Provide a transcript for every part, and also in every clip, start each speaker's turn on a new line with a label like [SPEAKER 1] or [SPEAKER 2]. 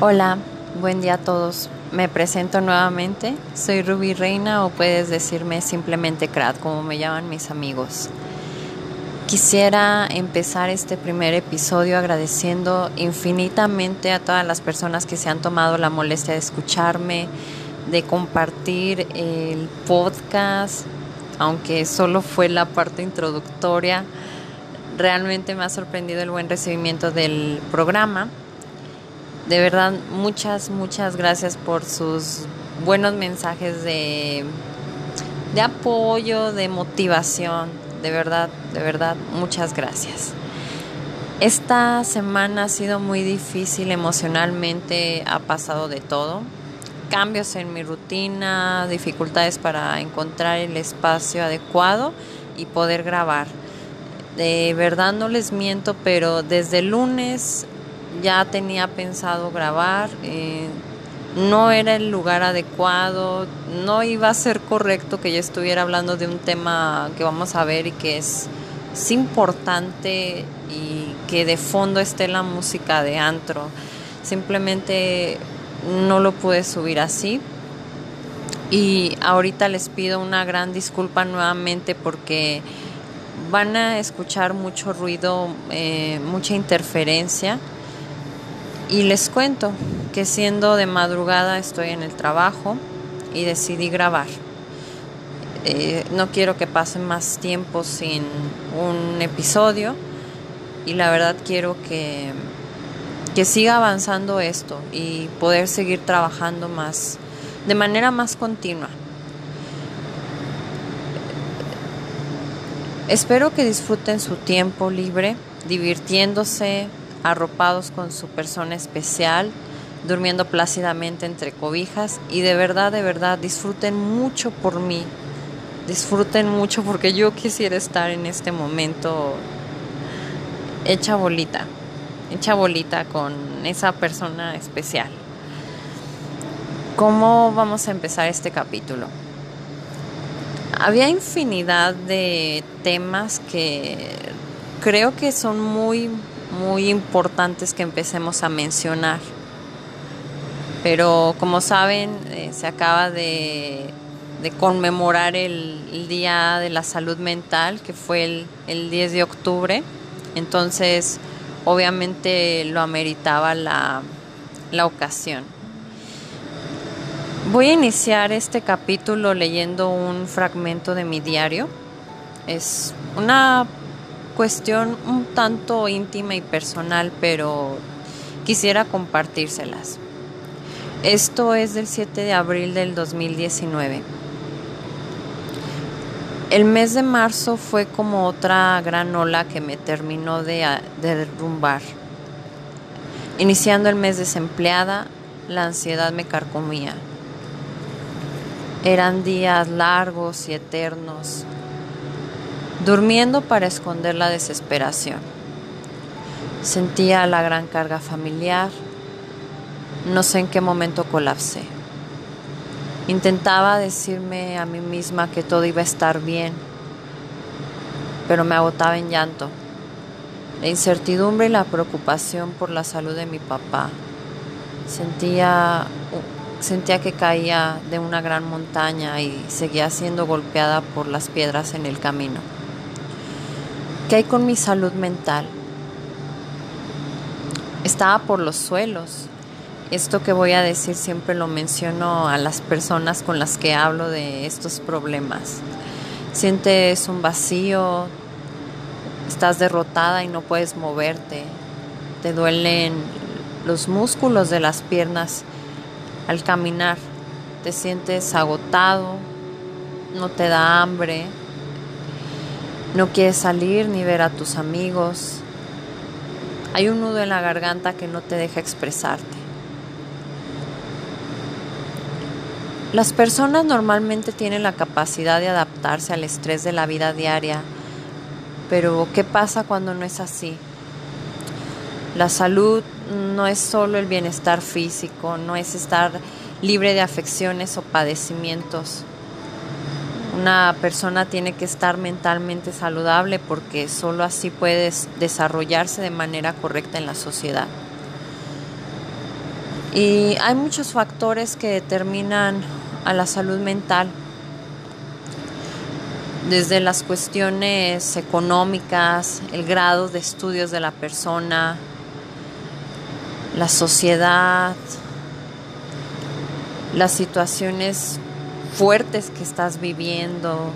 [SPEAKER 1] Hola, buen día a todos. Me presento nuevamente. Soy Ruby Reina o puedes decirme simplemente Krat, como me llaman mis amigos. Quisiera empezar este primer episodio agradeciendo infinitamente a todas las personas que se han tomado la molestia de escucharme, de compartir el podcast, aunque solo fue la parte introductoria. Realmente me ha sorprendido el buen recibimiento del programa de verdad, muchas, muchas gracias por sus buenos mensajes de, de apoyo, de motivación. De verdad, de verdad, muchas gracias. Esta semana ha sido muy difícil emocionalmente, ha pasado de todo. Cambios en mi rutina, dificultades para encontrar el espacio adecuado y poder grabar. De verdad no les miento, pero desde lunes ya tenía pensado grabar, eh, no era el lugar adecuado, no iba a ser correcto que yo estuviera hablando de un tema que vamos a ver y que es, importante y que de fondo esté la música de antro. Simplemente no lo pude subir así. Y ahorita les pido una gran disculpa nuevamente porque van a escuchar mucho ruido, eh, mucha interferencia y les cuento que siendo de madrugada estoy en el trabajo y decidí grabar. Eh, no quiero que pasen más tiempo sin un episodio y la verdad quiero que, que siga avanzando esto y poder seguir trabajando más de manera más continua. Espero que disfruten su tiempo libre, divirtiéndose, arropados con su persona especial, durmiendo plácidamente entre cobijas y de verdad, de verdad, disfruten mucho por mí, disfruten mucho porque yo quisiera estar en este momento hecha bolita, hecha bolita con esa persona especial. ¿Cómo vamos a empezar este capítulo? Había infinidad de temas que creo que son muy muy importantes que empecemos a mencionar. Pero como saben, eh, se acaba de, conmemorar el, Día de la Salud Mental, que fue el, el 10 de octubre. Entonces, obviamente lo ameritaba la, la ocasión. Voy a iniciar este capítulo leyendo un fragmento de mi diario. Es una cuestión un tanto íntima y personal, pero quisiera compartírselas. Esto es del 7 de abril del 2019. El mes de marzo fue como otra gran ola que me terminó de, de derrumbar. Iniciando el mes desempleada, la ansiedad me carcomía. Eran días largos y eternos, durmiendo para esconder la desesperación. Sentía la gran carga familiar, no sé en qué momento colapsé. Intentaba decirme a mí misma que todo iba a estar bien, pero me agotaba en llanto. La incertidumbre y la preocupación por la salud de mi papá. Sentía, sentía que caía de una gran montaña y seguía siendo golpeada por las piedras en el camino. ¿Qué hay con mi salud mental? Estaba por los suelos. Esto que voy a decir siempre lo menciono a las personas con las que hablo de estos problemas. Sientes un vacío, estás derrotada y no puedes moverte. Te duelen los músculos de las piernas al caminar. Te sientes agotado, no te da hambre, no quieres salir ni ver a tus amigos. Hay un nudo en la garganta que no te deja expresarte. Las personas normalmente tienen la capacidad de adaptarse al estrés de la vida diaria, pero ¿qué pasa cuando no es así? La salud no es solo el bienestar físico, no es estar libre de afecciones o padecimientos. Una persona tiene que estar mentalmente saludable porque solo así puede desarrollarse de manera correcta en la sociedad. Y hay muchos factores que determinan a la salud mental, desde las cuestiones económicas, el grado de estudios de la persona, la sociedad, las situaciones fuertes que estás viviendo,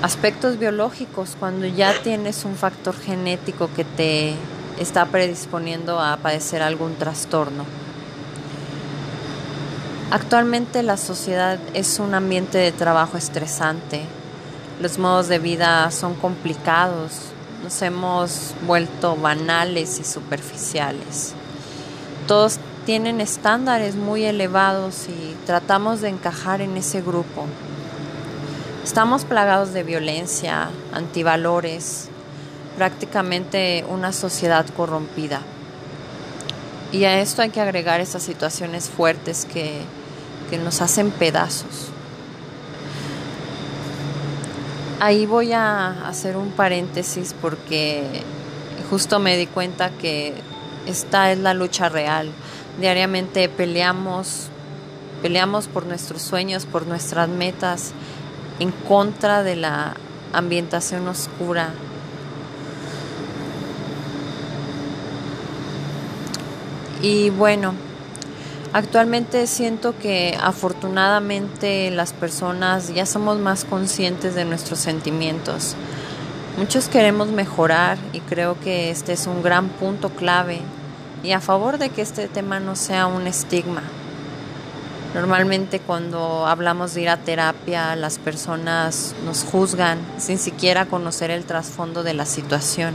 [SPEAKER 1] aspectos biológicos, cuando ya tienes un factor genético que te está predisponiendo a padecer algún trastorno. Actualmente la sociedad es un ambiente de trabajo estresante, los modos de vida son complicados, nos hemos vuelto banales y superficiales. Todos tienen estándares muy elevados y tratamos de encajar en ese grupo. Estamos plagados de violencia, antivalores, prácticamente una sociedad corrompida. Y a esto hay que agregar esas situaciones fuertes que, que nos hacen pedazos. Ahí voy a hacer un paréntesis porque justo me di cuenta que esta es la lucha real. Diariamente peleamos, peleamos por nuestros sueños, por nuestras metas, en contra de la ambientación oscura. Y bueno, Actualmente siento que afortunadamente las personas ya somos más conscientes de nuestros sentimientos. Muchos queremos mejorar y creo que este es un gran punto clave y a favor de que este tema no sea un estigma. Normalmente cuando hablamos de ir a terapia las personas nos juzgan sin siquiera conocer el trasfondo de la situación.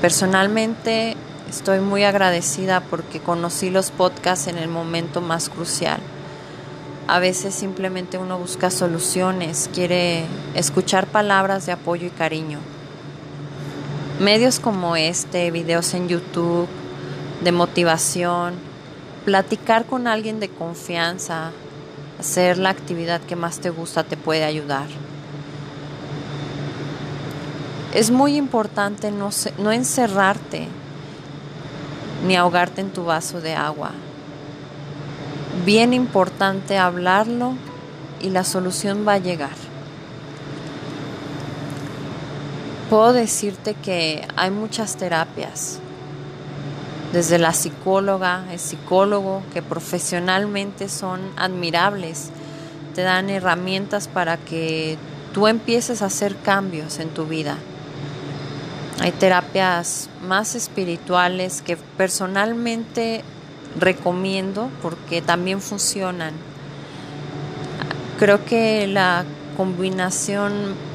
[SPEAKER 1] Personalmente Estoy muy agradecida porque conocí los podcasts en el momento más crucial. A veces simplemente uno busca soluciones, quiere escuchar palabras de apoyo y cariño. Medios como este, videos en YouTube, de motivación, platicar con alguien de confianza, hacer la actividad que más te gusta te puede ayudar. Es muy importante no, no encerrarte ni ahogarte en tu vaso de agua. Bien importante hablarlo y la solución va a llegar. Puedo decirte que hay muchas terapias, desde la psicóloga, el psicólogo, que profesionalmente son admirables, te dan herramientas para que tú empieces a hacer cambios en tu vida. Hay terapias más espirituales que personalmente recomiendo porque también funcionan. Creo que la combinación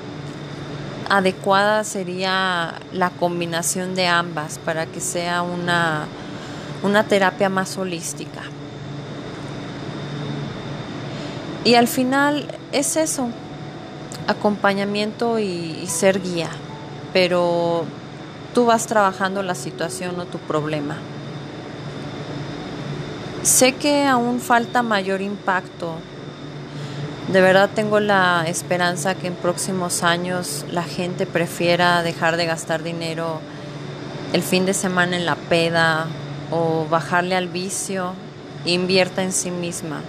[SPEAKER 1] adecuada sería la combinación de ambas para que sea una, una terapia más holística. Y al final es eso, acompañamiento y ser guía pero tú vas trabajando la situación o tu problema. Sé que aún falta mayor impacto. De verdad tengo la esperanza que en próximos años la gente prefiera dejar de gastar dinero el fin de semana en la peda o bajarle al vicio e invierta en sí misma.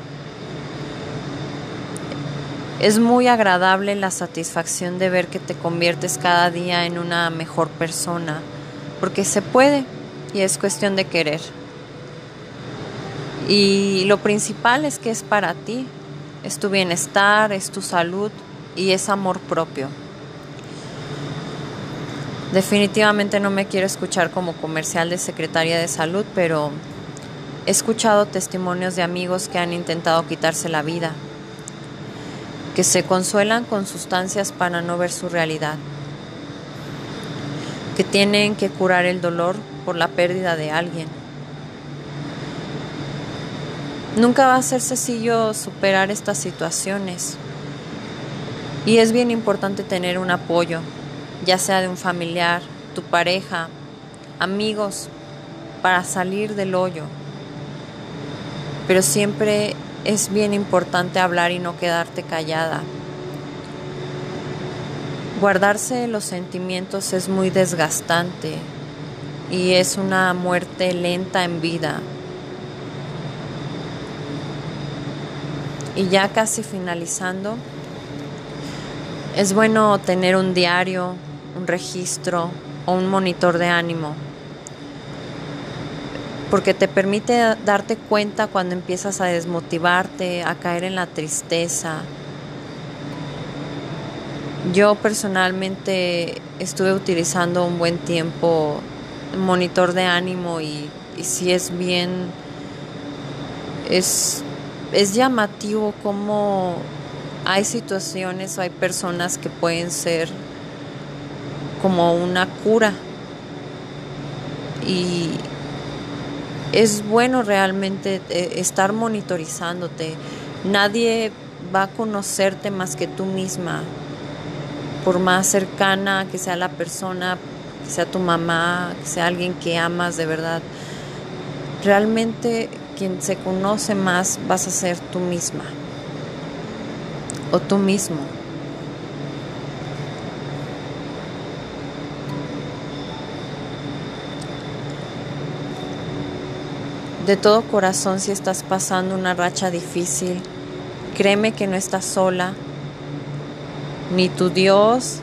[SPEAKER 1] Es muy agradable la satisfacción de ver que te conviertes cada día en una mejor persona, porque se puede y es cuestión de querer. Y lo principal es que es para ti, es tu bienestar, es tu salud y es amor propio. Definitivamente no me quiero escuchar como comercial de Secretaría de Salud, pero he escuchado testimonios de amigos que han intentado quitarse la vida que se consuelan con sustancias para no ver su realidad, que tienen que curar el dolor por la pérdida de alguien. Nunca va a ser sencillo superar estas situaciones y es bien importante tener un apoyo, ya sea de un familiar, tu pareja, amigos, para salir del hoyo. Pero siempre es bien importante hablar y no quedarte callada. Guardarse los sentimientos es muy desgastante y es una muerte lenta en vida. Y ya casi finalizando, es bueno tener un diario, un registro o un monitor de ánimo, porque te permite darte cuenta cuando empiezas a desmotivarte, a caer en la tristeza. Yo personalmente estuve utilizando un buen tiempo monitor de ánimo y, si es bien, es, es llamativo como hay situaciones o hay personas que pueden ser como una cura y es bueno realmente eh, estar monitorizándote. Nadie va a conocerte más que tú misma, por más cercana que sea la persona, que sea tu mamá, que sea alguien que amas de verdad. Realmente quien se conoce más vas a ser tú misma o tú mismo. De todo corazón, si estás pasando una racha difícil, créeme que no estás sola, ni tu Dios,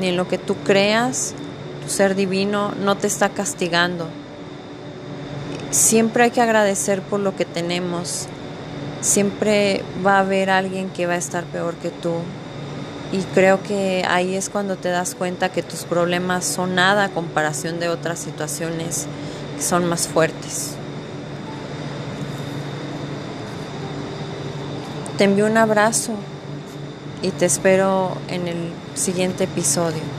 [SPEAKER 1] ni en lo que tú creas, tu ser divino no te está castigando. Siempre hay que agradecer por lo que tenemos, siempre va a haber alguien que va a estar peor que tú. Y creo que ahí es cuando te das cuenta que tus problemas son nada a comparación de otras situaciones que son más fuertes. Te envío un abrazo y te espero en el siguiente episodio.